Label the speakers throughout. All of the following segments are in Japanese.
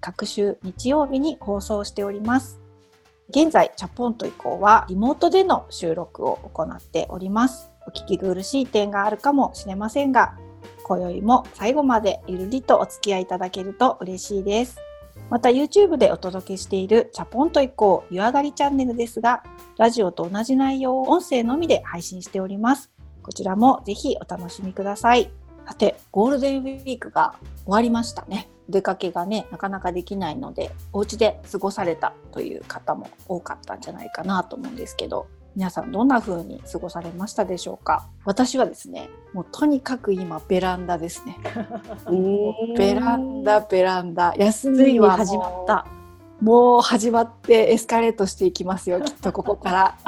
Speaker 1: 各週日曜日に放送しております。現在チャポンと以降はリモートでの収録を行っております。お聞き苦しい点があるかもしれませんが今宵も最後までゆるりとお付き合いいただけると嬉しいです。また YouTube でお届けしているチャポンと以降湯上がりチャンネルですがラジオと同じ内容を音声のみで配信しております。こちらもぜひお楽しみください。さてゴールデンウィークが終わりましたね。出かけがねなかなかできないのでお家で過ごされたという方も多かったんじゃないかなと思うんですけど皆さんどんな風に過ごされましたでしょうか？私はですねもうとにかく今ベランダですね。ベランダベランダ。休みは始まった。もう始まってエスカレートしていきますよきっとここから。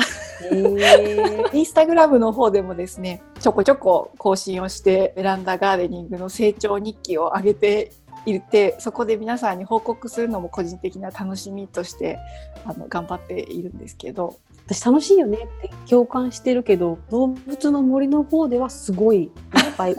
Speaker 1: えー、インスタグラムの方でもですねちょこちょこ更新をしてベランダガーデニングの成長日記を上げていてそこで皆さんに報告するのも個人的な楽しみとしてあの頑張っているんですけど。
Speaker 2: 私楽しいよねって共感してるけど動物の森の方ではすごいいっぱい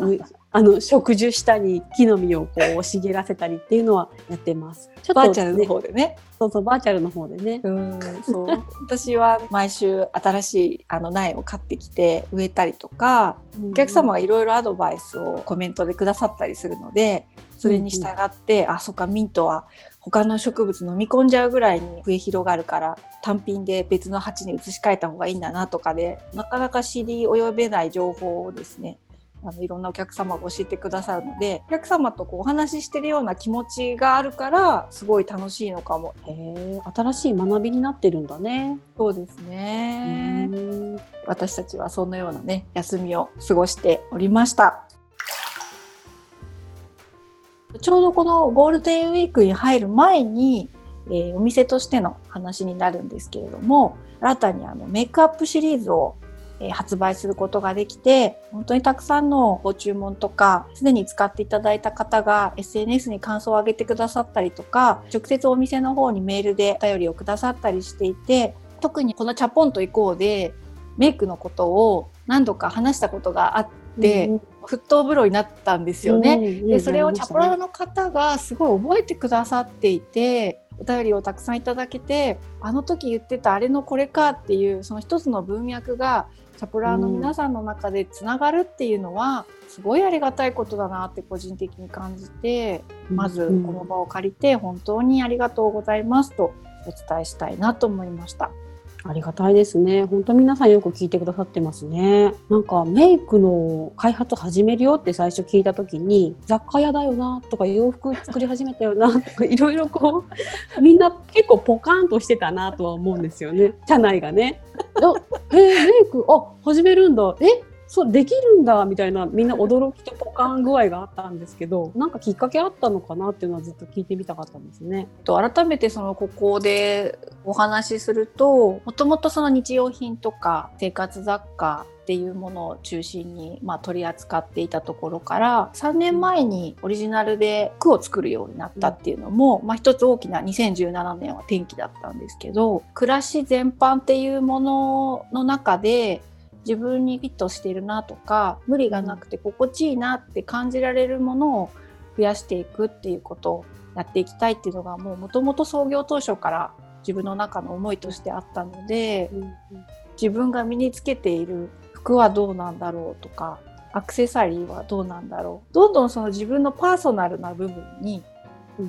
Speaker 2: あの植樹したり木の実をこう茂らせたりっていうのはやってます。
Speaker 1: ちょっと、バーチャルの方でね。
Speaker 2: そうそうバーチャルの方でね。
Speaker 1: うんそう私は毎週新しいあの苗を買ってきて植えたりとか、お客様がいろいろアドバイスをコメントでくださったりするのでそれに従って、うん、あそっかミントは他の植物飲み込んじゃうぐらいに増え広がるから単品で別の鉢に移し替えた方がいいんだなとかでなかなか知り及べない情報をですねあのいろんなお客様が教えてくださるのでお客様とこうお話ししてるような気持ちがあるからすごい楽しいのかも。
Speaker 2: へ新しい学びになってるんだね。
Speaker 1: そうですね。私たちはそのようなね休みを過ごしておりました。ちょうどこのゴールデンウィークに入る前に、えー、お店としての話になるんですけれども新たにあのメイクアップシリーズをえ発売することができて本当にたくさんのご注文とかすでに使っていただいた方が SNS に感想を上げてくださったりとか直接お店の方にメールでお便りをくださったりしていて特にこの「チャポンと行こう」でメイクのことを何度か話したことがあって、うん、沸騰風呂になったんですよね。うん、でそれをチャポラの方がすごい覚えてくださっていてお便りをたくさんいただけてあの時言ってたあれのこれかっていうその一つの文脈がチャプラーの皆さんの中でつながるっていうのは、すごいありがたいことだなって個人的に感じて、まずこの場を借りて本当にありがとうございますとお伝えしたいなと思いました。
Speaker 2: ありがたいですね。本当皆さんよく聞いてくださってますね。なんかメイクの開発始めるよって最初聞いた時に雑貨屋だよなとか洋服作り始めたよなとか いろいろこうみんな結構ポカンとしてたなとは思うんですよね。社内がね。えー、メイクあ始めるんだ。えそうできるんだみたいなみんな驚きとポカン具合があったんですけどなんかきっかけあったのかなっていうのはずっと聞いてみたかったんですね。
Speaker 1: と改めてそのここでお話しするともともとその日用品とか生活雑貨っていうものを中心に、まあ、取り扱っていたところから3年前にオリジナルで句を作るようになったっていうのも、まあ、一つ大きな2017年は転機だったんですけど暮らし全般っていうものの中で自分にフィットしているなとか無理がなくて心地いいなって感じられるものを増やしていくっていうことをやっていきたいっていうのがもうもともと創業当初から自分の中の思いとしてあったので、うんうん、自分が身につけている服はどうなんだろうとかアクセサリーはどうなんだろう。どんどんその自分のパーソナルな部分に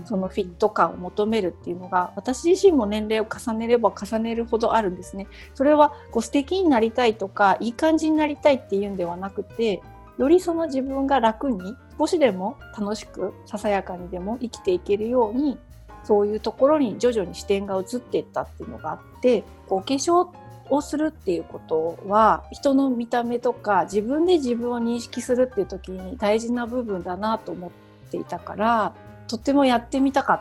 Speaker 1: そのフィット感を求めるっていうのが私自身も年齢を重ねれば重ねるほどあるんですね。それはこう素敵になりたいとかいい感じになりたいっていうんではなくてよりその自分が楽に少しでも楽しくささやかにでも生きていけるようにそういうところに徐々に視点が移っていったっていうのがあってこうお化粧をするっていうことは人の見た目とか自分で自分を認識するっていう時に大事な部分だなと思っていたからとってもやってみたかっ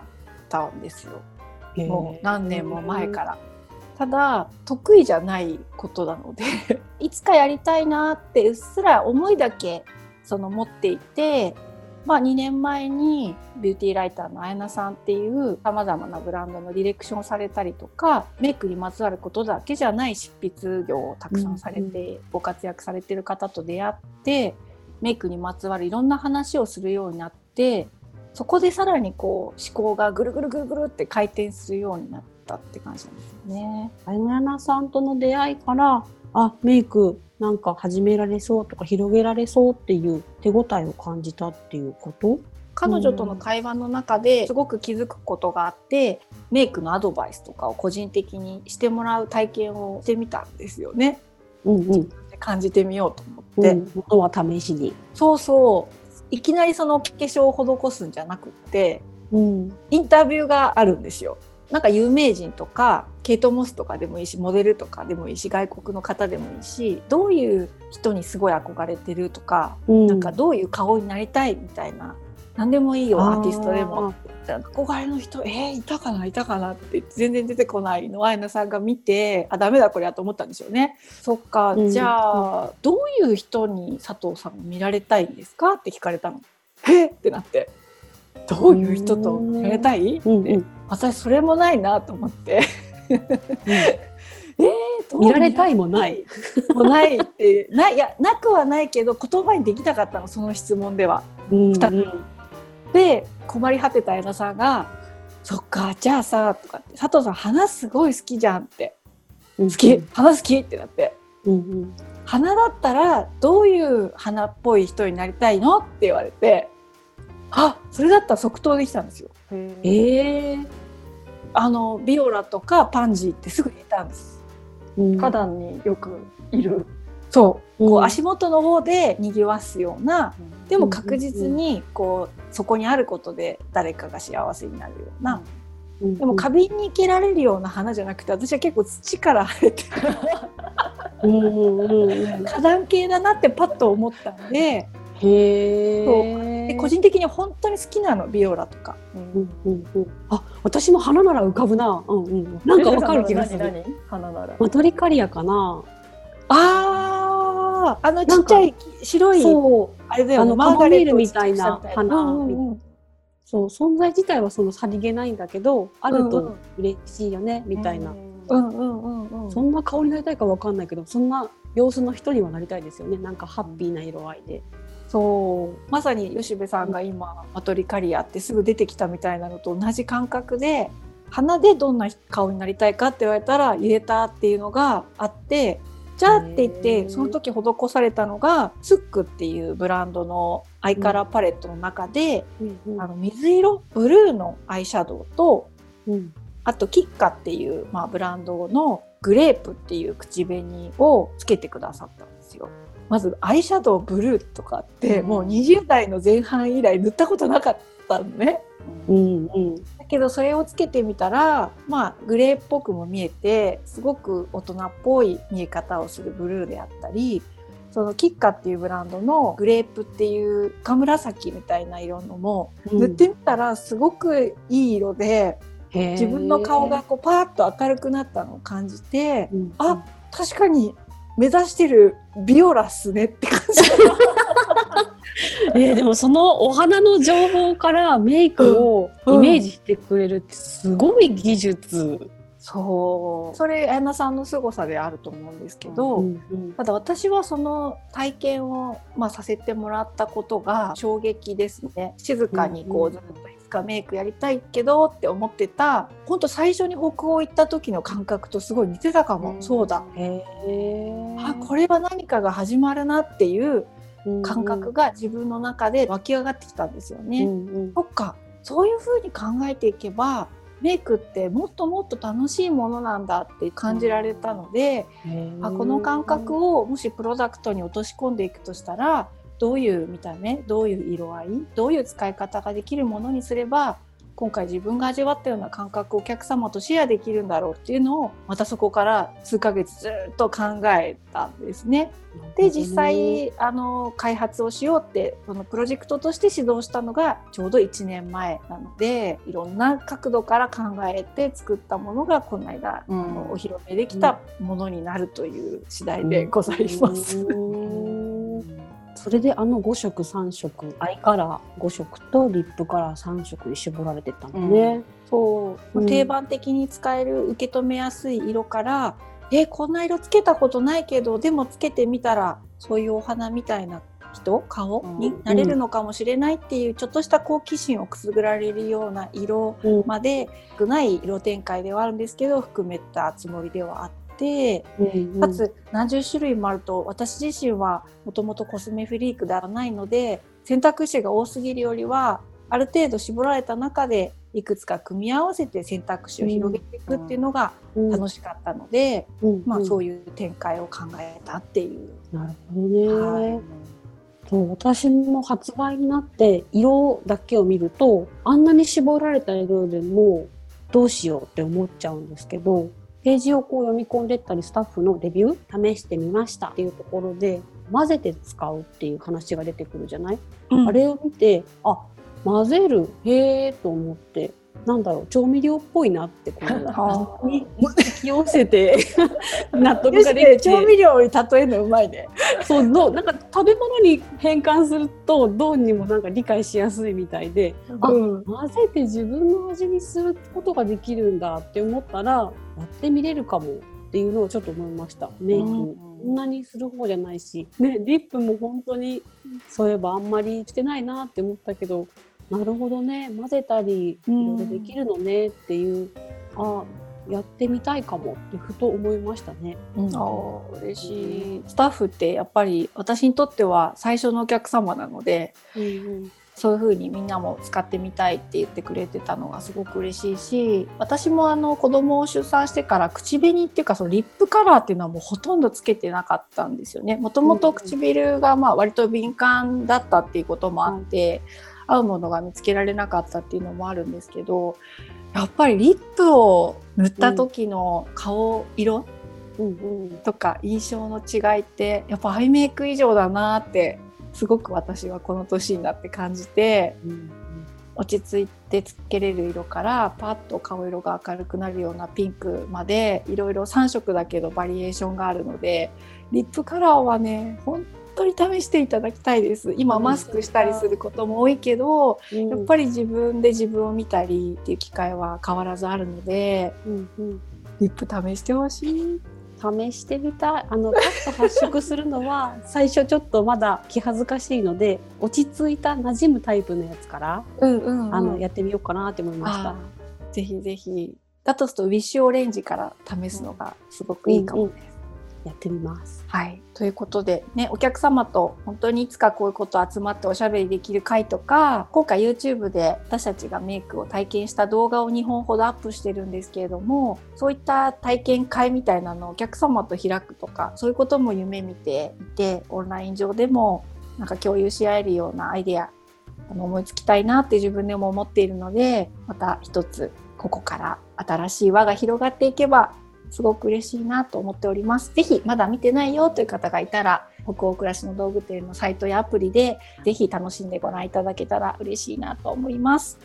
Speaker 1: たんですよ。もう何年も前から。ただ得意じゃないことなので いつかやりたいなってうっすら思いだけその持っていて、まあ、2年前にビューティーライターのあやなさんっていうさまざまなブランドのディレクションをされたりとかメイクにまつわることだけじゃない執筆業をたくさんされてご活躍されてる方と出会ってメイクにまつわるいろんな話をするようになってそこでさらにこう思考がぐるぐるぐるぐるって回転するようになったって感じなんですよね。
Speaker 2: あやなさんとの出会いからあメイクなんか始められそうとか広げられそうっていう手応えを感じたっていうこと？
Speaker 1: 彼女との会話の中ですごく気づくことがあってメイクのアドバイスとかを個人的にしてもらう体験をしてみたんですよね。
Speaker 2: うんうん、
Speaker 1: 感じてみようと思って、
Speaker 2: うん、元は試しに。
Speaker 1: そうそういきなりその化粧を施すんじゃなくって
Speaker 2: うん
Speaker 1: インタビューがあるんですよ。なんか有名人とかケイト・モスとかでもいいしモデルとかでもいいし外国の方でもいいしどういう人にすごい憧れてるとか、
Speaker 2: うん
Speaker 1: なんかどういう顔になりたいみたいな何でもいいよアーティストでも。憧れの人えー、いたかないたかなって全然出てこないの。をアイナさんが見てあダメだこれやと思ったんでしょうね。そっか、
Speaker 2: うん。
Speaker 1: じゃあどういう人に佐藤さん見られたいんですかって聞かれたの。えっってなって。どういう人と見られたい？
Speaker 2: うんうん。
Speaker 1: 私それもないなと思って。えー、
Speaker 2: 見られたいもない。
Speaker 1: もないってないいやなくはないけど言葉にできなかったのその質問では。
Speaker 2: うん。
Speaker 1: 二つで困り果てた矢田さんが「そっかじゃあさ」とかって「佐藤さん花すごい好きじゃん」って。
Speaker 2: 好「
Speaker 1: 好き花好き」ってなって。
Speaker 2: うんうん「
Speaker 1: 花だったらどういう花っぽい人になりたいの?」って言われてあそれだったら即答できたんですよ。
Speaker 2: ええ
Speaker 1: あのビオラとかパンジーってすぐ言ったんです。
Speaker 2: うん。
Speaker 1: 花壇によくいる。そう。こう足元の方で賑わすようなでも確実にこうそこにあることで誰かが幸せになるような、
Speaker 2: うん。
Speaker 1: でも花瓶に生けられるような花じゃなくて私は結構土から生えてる。花壇系だなってパッと思ったんで。
Speaker 2: へえ
Speaker 1: で個人的に本当に好きなのビオラとか。
Speaker 2: うん。うんうんあ私も花なら浮かぶな。うんうん。なんかわかる気がする。
Speaker 1: 何何花なら。
Speaker 2: マトリカリアかな。
Speaker 1: あーあのちっちゃい白い。あれだよマ
Speaker 2: な
Speaker 1: ーガレットみたいな
Speaker 2: 花
Speaker 1: うんうんうん。
Speaker 2: そう存在自体はそのさりげないんだけどあると
Speaker 1: うんうん
Speaker 2: 嬉しいよね、みたいな、
Speaker 1: うんうんうんうん。
Speaker 2: そんな顔になりたいかわかんないけどそんな様子の人にはなりたいですよね。なんかハッピーな色合いで。
Speaker 1: そう。まさに吉部さんが今マトリカリアってすぐ出てきたみたいなのと同じ感覚で花でどんな顔になりたいかって言われたら言えたっていうのがあってじゃあって言っ
Speaker 2: へ
Speaker 1: て
Speaker 2: ー
Speaker 1: その時施されたのが SUQQU っていうブランドのアイカラーパレットの中で、
Speaker 2: うん
Speaker 1: あの水色ブルーのアイシャドウと
Speaker 2: うん
Speaker 1: あと CHICCA っていう、まあ、ブランドのグレープっていう口紅をつけてくださったんですよ。まずアイシャドウブルーとかって、
Speaker 2: うん
Speaker 1: もう20代の前半以来塗ったことなかったのね。
Speaker 2: うんうん
Speaker 1: だけどそれをつけてみたらまあグレーっぽくも見えてすごく大人っぽい見え方をするブルーであったりそのキッカっていうブランドのグレープっていう深紫みたいな色のも塗ってみたらすごくいい色で自分の顔がこうパーッと明るくなったのを感じて
Speaker 2: うん。
Speaker 1: あ確かに目指してるビオラっすねって感じ。
Speaker 2: えーでもそのお花の情報からメイクをイメージしてくれるってすごい技術。
Speaker 1: そう。それ綾菜さんの凄さであると思うんですけど、
Speaker 2: うんうん
Speaker 1: ただ私はその体験を、まあ、させてもらったことが衝撃ですね。静かにこ
Speaker 2: うんう
Speaker 1: うん。ずっとかメイクやりたいけどって思ってた本当最初に北欧行った時の感覚とすごい似てたかも、そうだ。あこれは何かが始まるなっていう感覚が自分の中で湧き上がってきたんですよね。
Speaker 2: うんうん。
Speaker 1: そっか。そういうふうに考えていけばメイクってもっともっと楽しいものなんだって感じられたので、
Speaker 2: へー。
Speaker 1: あこの感覚をもしプロダクトに落とし込んでいくとしたらどういう見た目どういう色合いどういう使い方ができるものにすれば今回自分が味わったような感覚をお客様とシェアできるんだろうっていうのをまたそこから数ヶ月ずっと考えたんですね。で実際あの開発をしようってこのプロジェクトとして始動したのがちょうど1年前なのでいろんな角度から考えて作ったものがこの間、うん、あのお披露目できたものになるという次第でございます。
Speaker 2: それであの5色3色アイカラー5色とリップカラー3色に絞られてたのね。うん、
Speaker 1: そう、うん、定番的に使える受け止めやすい色からえこんな色つけたことないけどでもつけてみたらそういうお花みたいな人顔になれるのかもしれないっていうちょっとした好奇心をくすぐられるような色まで少ない色展開ではあるんですけど含めたつもりではあって、かつ何十種類もあると私自身はもともとコスメフリークではないので選択肢が多すぎるよりはある程度絞られた中でいくつか組み合わせて選択肢を広げていくっていうのが楽しかったので、まあ、そういう展開を考えたっていう。
Speaker 2: なるほどね、はい。そう私も発売になって色だけを見るとあんなに絞られた色でもどうしようって思っちゃうんですけどページをこう読み込んでったりスタッフのレビュー試してみましたっていうところで混ぜて使うっていう話が出てくるじゃない、うん、あれを見てあ混ぜるへえと思ってなんだろう調味料っぽいなってこう に引き寄せて 納得ができて。
Speaker 1: 調味料に例えるのうまいね。
Speaker 2: そうどなんか食べ物に変換するとどうにもなんか理解しやすいみたいで、うん、混ぜて自分の味にすることができるんだって思ったらやってみれるかもっていうのをちょっと思いました。メイク、うん。そんなにする方じゃないし、ね、リップも本当にそういえばあんまりしてないなって思ったけどなるほどね。混ぜたりいろいろできるのね。っていう、うん、あやってみたいかも。ってふと思いましたね。
Speaker 1: うん、あ嬉しい、スタッフってやっぱり私にとっては最初のお客様なので、うんうん、そういう風にみんなも使ってみたいって言ってくれてたのがすごく嬉しいし私もあの子供を出産してから口紅っていうかそのリップカラーっていうのはもうほとんどつけてなかったんですよね。もともと唇がまあ割と敏感だったっていうこともあって、うん合うものが見つけられなかったっていうのもあるんですけどやっぱりリップを塗った時の顔色、とか印象の違いってやっぱアイメイク以上だなってすごく私はこの年になって感じて、落ち着いてつけれる色からパッと顔色が明るくなるようなピンクまでいろいろ3色だけどバリエーションがあるのでリップカラーはね本当に試していただきたいです今マスクしたりすることも多いけど、うん、やっぱり自分で自分を見たりっていう機会は変わらずあるので、うんうん、リップ試してほしい。
Speaker 2: 試してみたいあのパッと発色するのは最初ちょっとまだ気恥ずかしいので落ち着いた馴染むタイプのやつから、うんうんうん、あのやってみようかなって思いました
Speaker 1: ぜひぜひだとするとウィッシュオレンジから試すのがすごくいいかもです、うんうん
Speaker 2: やってみます。
Speaker 1: はい、ということで、ね、お客様と本当にいつかこういうこと集まっておしゃべりできる会とか今回 YouTube で私たちがメイクを体験した動画を2本ほどアップしてるんですけれどもそういった体験会みたいなのをお客様と開くとかそういうことも夢見ていてオンライン上でもなんか共有し合えるようなアイデア思いつきたいなって自分でも思っているのでまた一つここから新しい輪が広がっていけばすごく嬉しいなと思っております。ぜひまだ見てないよという方がいたら、北欧暮らしの道具店のサイトやアプリでぜひ楽しんでご覧いただけたら嬉しいなと思います。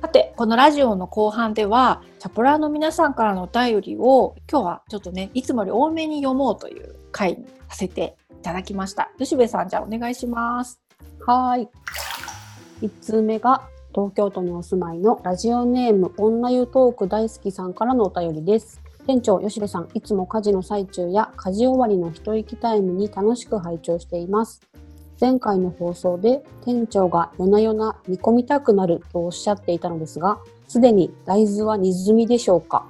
Speaker 1: さて、このラジオの後半では、チャプラーの皆さんからのお便りを今日はちょっとね、いつもより多めに読もうという回にさせていただきました。吉部さん、じゃあお願いします。
Speaker 2: はい。1通目が東京都にお住まいのラジオネーム女湯トーク大好きさんからのお便りです。店長吉部さん、いつも家事の最中や家事終わりの一息タイムに楽しく拝聴しています。前回の放送で店長が夜な夜な煮込みたくなるとおっしゃっていたのですが、すでに大豆は煮済みでしょうか？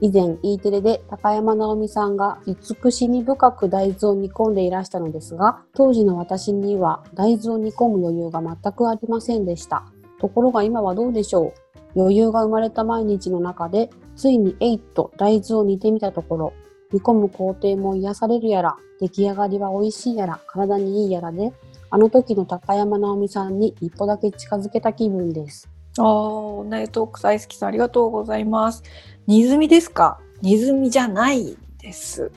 Speaker 2: 以前 E テレで高山直美さんが慈しみ深く大豆を煮込んでいらしたのですが、当時の私には大豆を煮込む余裕が全くありませんでした。ところが今はどうでしょう？余裕が生まれた毎日の中で、ついにえいと大豆を煮てみたところ、煮込む工程も癒されるやら、出来上がりは美味しいやら、体にいいやらで、あの時の高山直美さんに一歩だけ近づけた気分です。
Speaker 1: ああ、女湯トーク大好きさんありがとうございます。煮ずみですか？煮ずみじゃないです。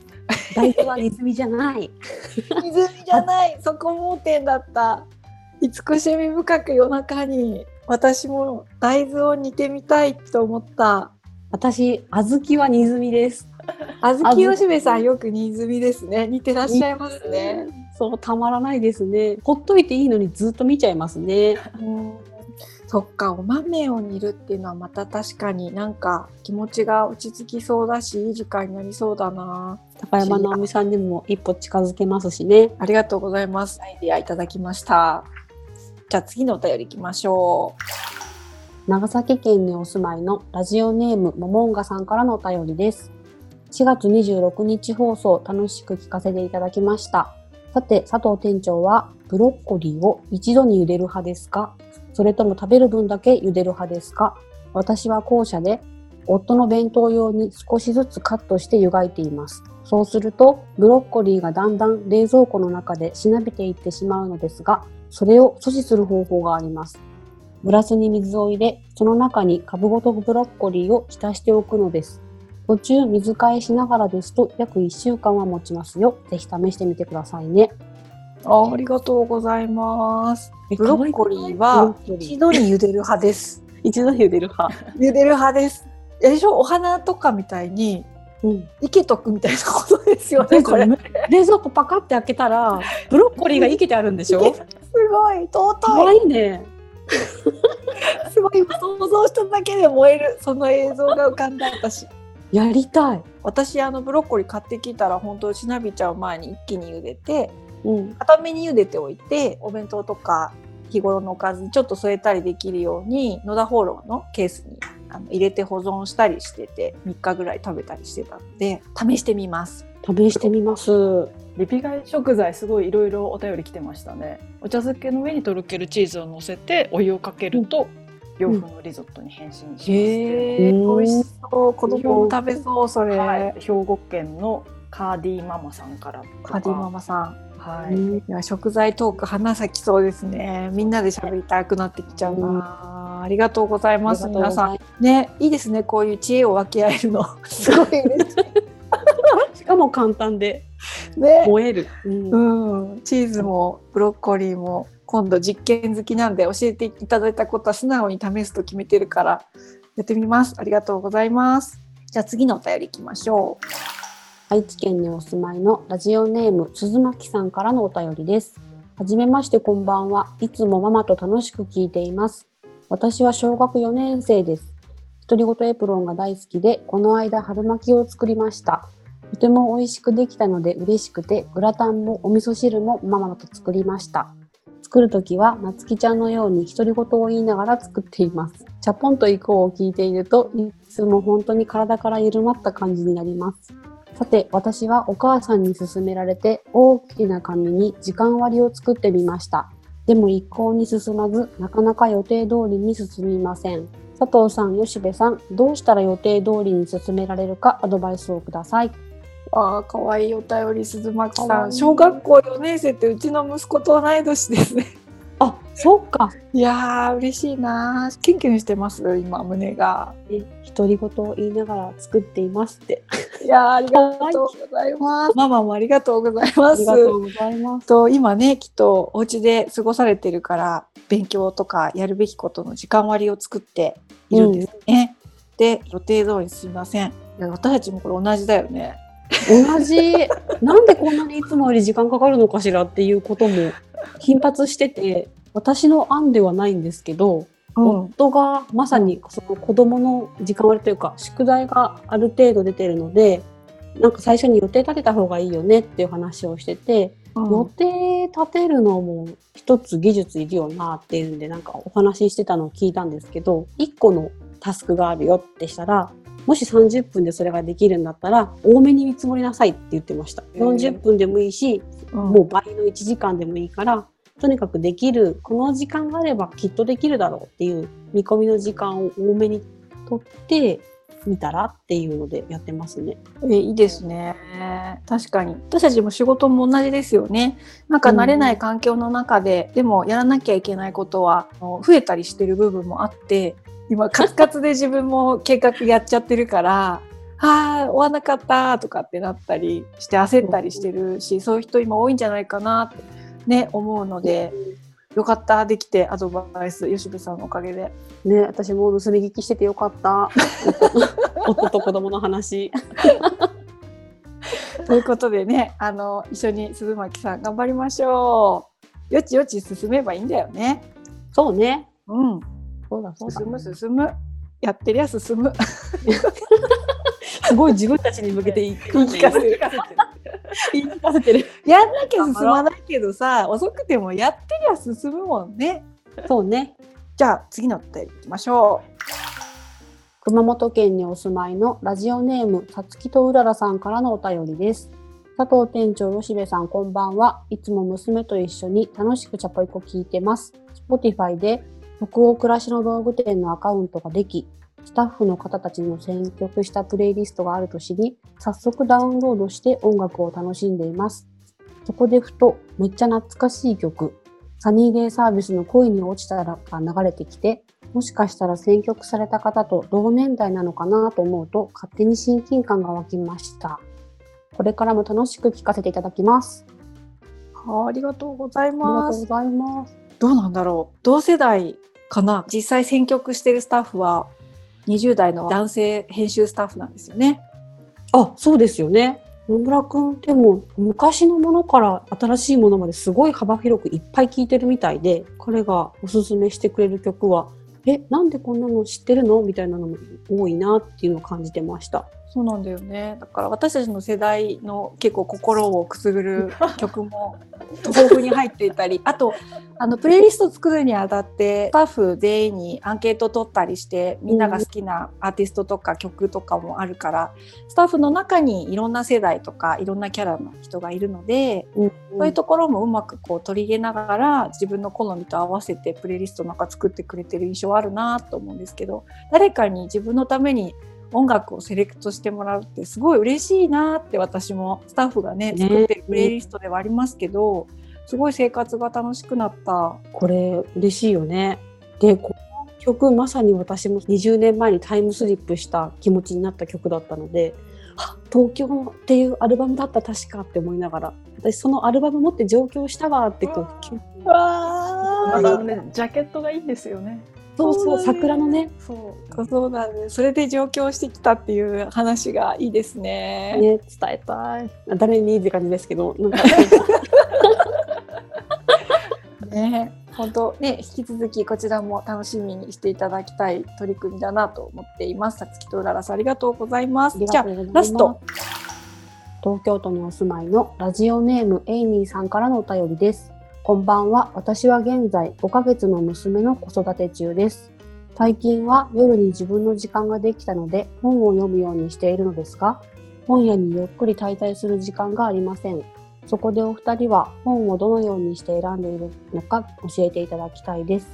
Speaker 2: 大豆は泉じゃない。
Speaker 1: 煮ずみじゃない。そこ盲点だった。慈しみ深く夜中に私も大豆を煮てみたいと思った。
Speaker 2: 私、小豆は泉です。
Speaker 1: あずきよしべさんよく煮ずみですね。似てらっしゃいますね。
Speaker 2: そう、たまらないですね。ほっといていいのにずっと見ちゃいますね。
Speaker 1: うんそっかお豆を煮るっていうのはまた確かになんか気持ちが落ち着きそうだしいい時間になりそうだな
Speaker 2: 高山直美さんにも一歩近づけますしね。
Speaker 1: ありがとうございますアイデアいただきましたじゃあ次のお便りいきましょ
Speaker 2: 長崎県にお住まいのラジオネームももんがさんからのお便りです。4月26日放送楽しく聞かせていただきました。さて、佐藤店長はブロッコリーを一度に茹でる派ですか？それとも食べる分だけ茹でる派ですか？私は後者で夫の弁当用に少しずつカットして湯がいています。そうすると、ブロッコリーがだんだん冷蔵庫の中でしなびていってしまうのですが、それを阻止する方法があります。グラスに水を入れ、その中に株ごとブロッコリーを浸しておくのです。途中水替えしながらですと約1週間は持ちますよ。ぜひ試してみてくださいね。
Speaker 1: うあありがとうございます。ブロッコリーは一度に茹でる派です。
Speaker 2: 一度に茹でる派。
Speaker 1: 茹でる派です。えでしょ？お花とかみたいに
Speaker 2: うん。
Speaker 1: 生けとくみたいなことですよねこれ。
Speaker 2: 冷蔵庫パカって開けたら、ブロッコリーが生けてあるんでしょ？
Speaker 1: すごい
Speaker 2: か
Speaker 1: 尊い。
Speaker 2: いね。
Speaker 1: すごい想像しただけで燃える。その映像が浮かんだ私。
Speaker 2: やりたい。
Speaker 1: 私あのブロッコリー買ってきたら本当しなびちゃう前に一気に茹でて
Speaker 2: うん。
Speaker 1: 固めに茹でておいてお弁当とか日頃のおかずにちょっと添えたりできるように野田ホーローのケースにあの入れて保存したりしてて3日ぐらい食べたりしてたので試してみます。
Speaker 2: 試してみます。
Speaker 3: リピ買い食材すごいいろいろお便り来てましたね。お茶漬けの上にとろけるチーズを乗せてお湯をかけると、洋風のリゾットに変身しますう。
Speaker 1: へ
Speaker 2: うん
Speaker 1: 美味しそう。子供も食べそうそれ、
Speaker 3: はい、兵庫県のカーディーママさんから
Speaker 1: カディママさん
Speaker 3: はい、
Speaker 2: うん
Speaker 1: いや食材トーク花咲きそうですね。みんなで喋りたくなってきちゃうな、ありがとうございます皆さん。ねいいですねこういう知恵を分け合えるの。すごい嬉し
Speaker 2: しかも簡単で
Speaker 1: いね。
Speaker 2: 燃える。うん。
Speaker 1: うん。チーズもブロッコリーも今度実験好きなんで教えていただいたことは素直に試すと決めてるからやってみます。ありがとうございます。じゃあ次のお便りいきましょう
Speaker 2: 愛知県にお住まいのラジオネーム鈴巻さんからのお便りです。はじめましてこんばんは。いつもママと楽しく聞いています。私は小学4年生です。独り言エプロンが大好きで、この間春巻きを作りました。とても美味しくできたので嬉しくて、グラタンもお味噌汁もママと作りました。作るときは、なつきちゃんのように独り言を言いながら作っています。チャポンと行こうを聞いていると、いつも本当に体から緩まった感じになります。さて、私はお母さんに勧められて大きな紙に時間割を作ってみました。でも一向に進まず、なかなか予定通りに進みません。佐藤さん、吉部さん、どうしたら予定通りに進められるかアドバイスをください。
Speaker 1: ああ、可愛いお便り、鈴巻さん。小学校4年生ってうちの息子と同い年ですね。
Speaker 2: あ、そうか。
Speaker 1: いやー、嬉しいなー。キュンキュンしてます、今、胸が。
Speaker 2: ね独り言を言いながら作っていますって。
Speaker 1: いやー、ありがとうございます。ママもありがとうございます。
Speaker 2: ありがとうございます。
Speaker 1: と今ねきっとお家で過ごされてるから勉強とかやるべきことの時間割を作っているんですね。で予定通りにすみません。私たちもこれ同じだよね。
Speaker 2: 同じ。なんでこんなにいつもより時間かかるのかしらっていうことも頻発してて、私の案ではないんですけど、
Speaker 1: うん、
Speaker 2: 夫がまさにその子供の時間割というか宿題がある程度出てるのでなんか最初に予定立てた方がいいよねっていう話をしてて、予定立てるのも一つ技術いるよなっていうんでなんかお話ししてたのを聞いたんですけど1個のタスクがあるよってしたらもし30分でそれができるんだったら多めに見積もりなさいって言ってました。
Speaker 1: へー
Speaker 2: 40分でもいいし
Speaker 1: うん。
Speaker 2: もう倍の1時間でもいいから、とにかくできる、この時間があればきっとできるだろうっていう見込みの時間を多めにとって、みたらっていうのでやってますね。
Speaker 1: えいいですね。確かに。私たちも仕事も同じですよね。なんか慣れない環境の中で、でもやらなきゃいけないことは増えたりしてる部分もあって、今カツカツで自分も計画やっちゃってるから、ああ、終わなかったとかってなったりして焦ったりしてるし、そういう人今多いんじゃないかなってね、思うので、よかった、できてアドバイス、吉部さんのおかげで。
Speaker 2: ね、私も盗み聞きしててよかった。夫と子供の話。
Speaker 1: ということでね、あの、一緒に鈴巻さん頑張りましょう。よちよち進めばいいんだよね。
Speaker 2: そうね。
Speaker 1: うん。
Speaker 2: そうだそうだ
Speaker 1: 進。む進む。やってりゃ進む。
Speaker 2: すごい自分たちに向けて言い
Speaker 1: 聞かせてる。
Speaker 2: 言い聞かせてる。
Speaker 1: やんなきゃ進まないけどさ、遅くてもやってりゃ進むもんね。
Speaker 2: そうね。
Speaker 1: じゃあ次のお便り行きましょ
Speaker 2: 熊本県にお住まいのラジオネームさつきとうららさんからのお便りです。佐藤店長、吉部さん、こんばんは。いつも娘と一緒に楽しくチャポイコ聞いてます。Spotify で北欧暮らしの道具店のアカウントができ、スタッフの方たちの選曲したプレイリストがあると知り、早速ダウンロードして音楽を楽しんでいます。そこでふと、めっちゃ懐かしい曲、サニーデイサービスの恋に落ちたらが流れてきて、もしかしたら選曲された方と同年代なのかなと思うと勝手に親近感が湧きました。これからも楽しく聴かせていただきます。
Speaker 1: あありがとうござい
Speaker 2: ありが
Speaker 1: ます。
Speaker 2: とうございます。
Speaker 1: どうなんだろう。同世代かな。実際選曲してるスタッフは20代の男性編集スタッフなんですよね。
Speaker 2: あ、そうですよね。野村くんでも昔のものから新しいものまですごい幅広くいっぱい聴いてるみたいで、彼がおすすめしてくれる曲は、え、なんでこんなの知ってるの？みたいなのも多いなっていうのを感じてました。
Speaker 1: そうなんだよね。だから私たちの世代の結構心をくすぐる 曲も豊富に入っていたり、あとあのプレイリスト作るにあたってスタッフ全員にアンケート取ったりしてみんなが好きなアーティストとか曲とかもあるから、スタッフの中にいろんな世代とかいろんなキャラの人がいるので、
Speaker 2: うん
Speaker 1: そういうところもうまくこう取り入れながら自分の好みと合わせてプレイリストなんか作ってくれてる印象はあるなと思うんですけど誰かに自分のために音楽をセレクトしてもらうってすごい嬉しいなって私もスタッフがね
Speaker 2: ね
Speaker 1: 作ってるプレイリストではありますけど、すごい生活が楽しくなった。
Speaker 2: これ嬉しいよね。で、この曲まさに私も20年前にタイムスリップした気持ちになった曲だったので、あ東京っていうアルバムだった確かって思いながら、私そのアルバム持って上京したわってこう、
Speaker 1: わ
Speaker 3: あのね、ジャケットがいいんですよね。
Speaker 2: そうそう、桜のね、
Speaker 3: そう。
Speaker 1: そうなんです。それで上京してきたっていう話がいいですね。
Speaker 2: ね、伝えたい。誰にって感じですけど、なんか、
Speaker 1: ね、本当ね、引き続きこちらも楽しみにしていただきたい取り組みだなと思っています。さつきとうららさんありがとうございます。じゃあラスト。
Speaker 2: 東京都にお住まいのラジオネームエイミーさんからのお便りです。こんばんは。私は現在5ヶ月の娘の子育て中です。最近は夜に自分の時間ができたので本を読むようにしているのですが、本屋にゆっくり滞在する時間がありません。そこでお二人は本をどのようにして選んでいるのか教えていただきたいです。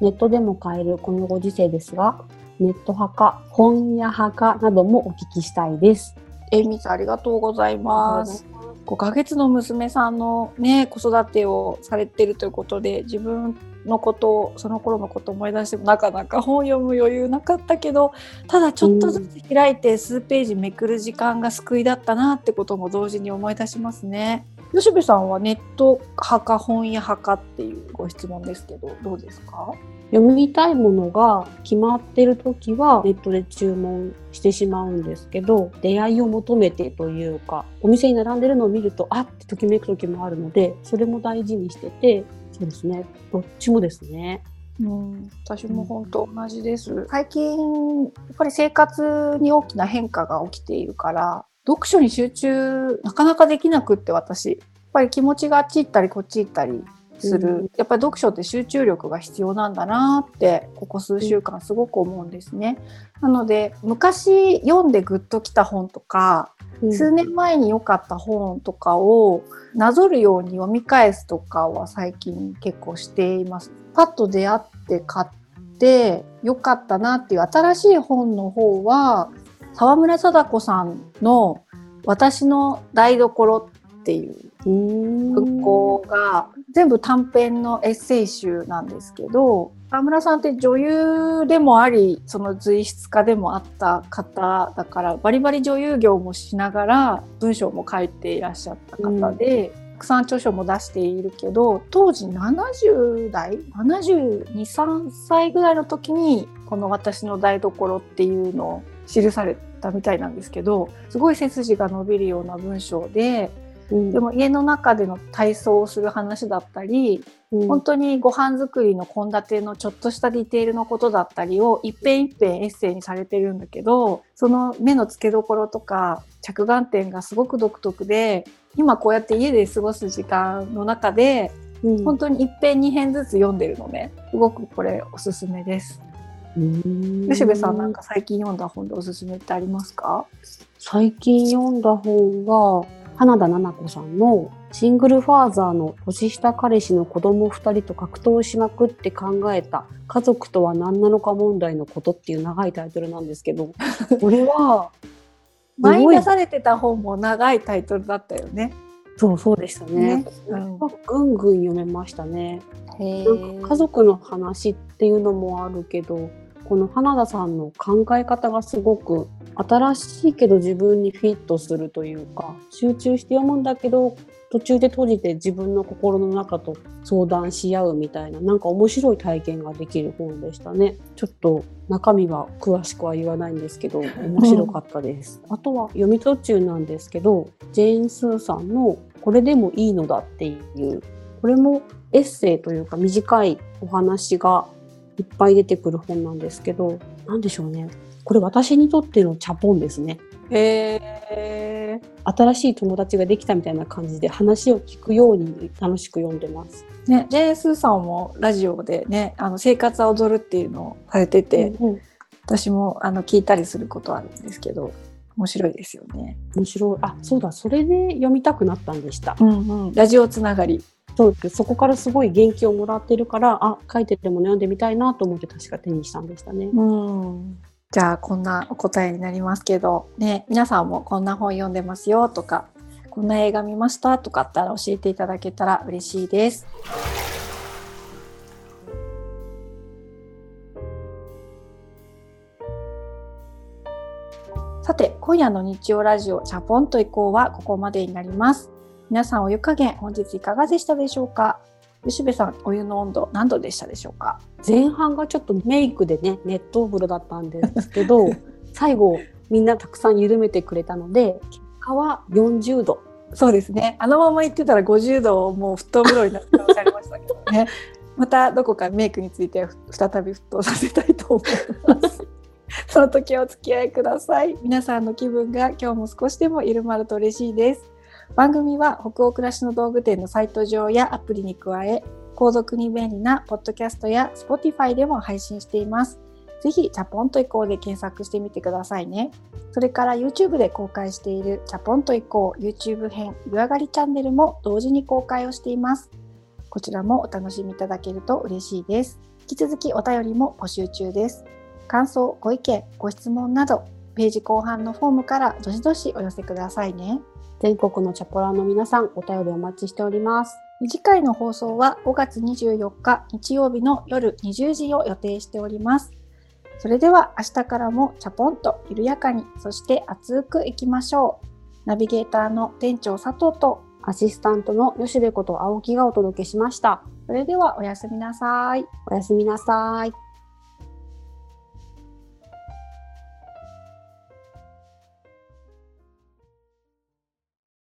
Speaker 2: ネットでも買えるこのご時世ですが、ネット派か本屋派かなどもお聞きしたいです。
Speaker 1: えみさんありがとうございます。5ヶ月の娘さんのね子育てをされてるということで自分のことをその頃のことを思い出してもなかなか本読む余裕なかったけどただちょっとずつ開いて数ページめくる時間が救いだったなってことも同時に思い出しますね。吉部さんはネット派か本屋派かっていうご質問ですけどどうですか？
Speaker 2: 読みたいものが決まってる時はネットで注文してしまうんですけど出会いを求めてというかお店に並んでるのを見るとあってときめく時もあるのでそれも大事にしててそうですねどっちもですね。
Speaker 1: うん、私も本当同じです。最近やっぱり生活に大きな変化が起きているから読書に集中なかなかできなくって私やっぱり気持ちがあっち行ったりこっち行ったりする、
Speaker 2: うん。
Speaker 1: やっぱり読書って集中力が必要なんだなってここ数週間すごく思うんですね。なので昔読んでグッときた本とか数年前に良かった本とかをなぞるように読み返すとかは最近結構しています。パッと出会って買って良かったなっていう新しい本の方は沢村貞子さんの「私の台所」っていう復興が全部短編のエッセイ集なんですけど沢村さんって女優でもありその随筆家でもあった方だからバリバリ女優業もしながら文章も書いていらっしゃった方で、たくさん著書も出しているけど当時70代723歳ぐらいの時にこの「私の台所」っていうのを記されたみたいなんですけどすごい背筋が伸びるような文章ででも家の中での体操をする話だったり、うん、本当にご飯作りの献立のちょっとしたディテールのことだったりを一遍一遍エッセイにされてるんだけどその目の付けどころとか着眼点がすごく独特で今こうやって家で過ごす時間の中で、うん、本当に一遍二編ずつ読んでるのね。すごくこれおすすめです。吉部さんなんか最近読んだ本でおすすめってありますか？
Speaker 2: 最近読んだ本が花田奈々子さんのシングルファーザーの年下彼氏の子供2人と格闘しまくって考えた家族とは何なのか問題のことっていう長いタイトルなんですけど これは
Speaker 1: 前に出されてた本も長いタイトルだったよね。
Speaker 2: そうそうでしたね。ねうん、ぐんぐん読めましたね。なんか家族の話っていうのもあるけどこの花田さんの考え方がすごく新しいけど自分にフィットするというか集中して読むんだけど途中で閉じて自分の心の中と相談し合うみたいななんか面白い体験ができる本でしたね。ちょっと中身は詳しくは言わないんですけど 面白かったです、あとは読み途中なんですけどジェーン・スーさんの「これでもいいのだ」っていうこれもエッセイというか短いお話がいっぱい出てくる本なんですけど何でしょうねこれ私にとってのチャポンですね。
Speaker 1: へ
Speaker 2: 新しい友達ができたみたいな感じで話を聞くように楽しく読んでます。
Speaker 1: ね、ジェーン・スーさんもラジオでねあの生活は踊るっていうのをされてて、うんうん、私もあの聞いたりすることあるんですけど面白いですよね。
Speaker 2: 面白いあそうだそれで読みたくなったんでした。
Speaker 1: うんうん、ラジオつながり
Speaker 2: そうそこからすごい元気をもらってるからあ書いてても読んでみたいなと思って確か手にしたんでしたね。
Speaker 1: うんじゃあこんなお答えになりますけど、ね、皆さんもこんな本読んでますよとかこんな映画見ましたとかあったら教えていただけたら嬉しいです。さて今夜の日曜ラジオチャポンと移行はここまでになります。皆さんお湯加減本日いかがでしたでしょうか？吉部さんお湯の温度何度でしたでしょうか？
Speaker 2: 前半がちょっとメイクでね熱湯風呂だったんですけど 最後みんなたくさん緩めてくれたので結果は40度。
Speaker 1: そうですね。あのまま言ってたら50度をもう沸騰風呂になって可能ありましたけどね。またどこかメイクについて再び沸騰させたいと思います。その時お付き合いください。皆さんの気分が今日も少しでも緩まると嬉しいです番組は北欧暮らしの道具店のサイト上やアプリに加え、購読に便利なポッドキャストや Spotify でも配信しています。ぜひ、チャポンと移行で検索してみてくださいね。それから YouTube で公開しているチャポンと移行 YouTube 編湯上がりチャンネルも同時に公開をしています。こちらもお楽しみいただけると嬉しいです。引き続きお便りも募集中です。感想、ご意見、ご質問など、ページ後半のフォームからどしどしお寄せくださいね。
Speaker 2: 全国のチャポラーの皆さん、お便りお待ちしております。
Speaker 1: 次回の放送は5月24日日曜日の夜20時を予定しております。それでは明日からもチャポンと緩やかに、そして熱くいきましょう。ナビゲーターの店長佐藤と
Speaker 2: アシスタントの吉部こと青木がお届けしました。
Speaker 1: それではおやすみなさい。
Speaker 2: おやすみなさい。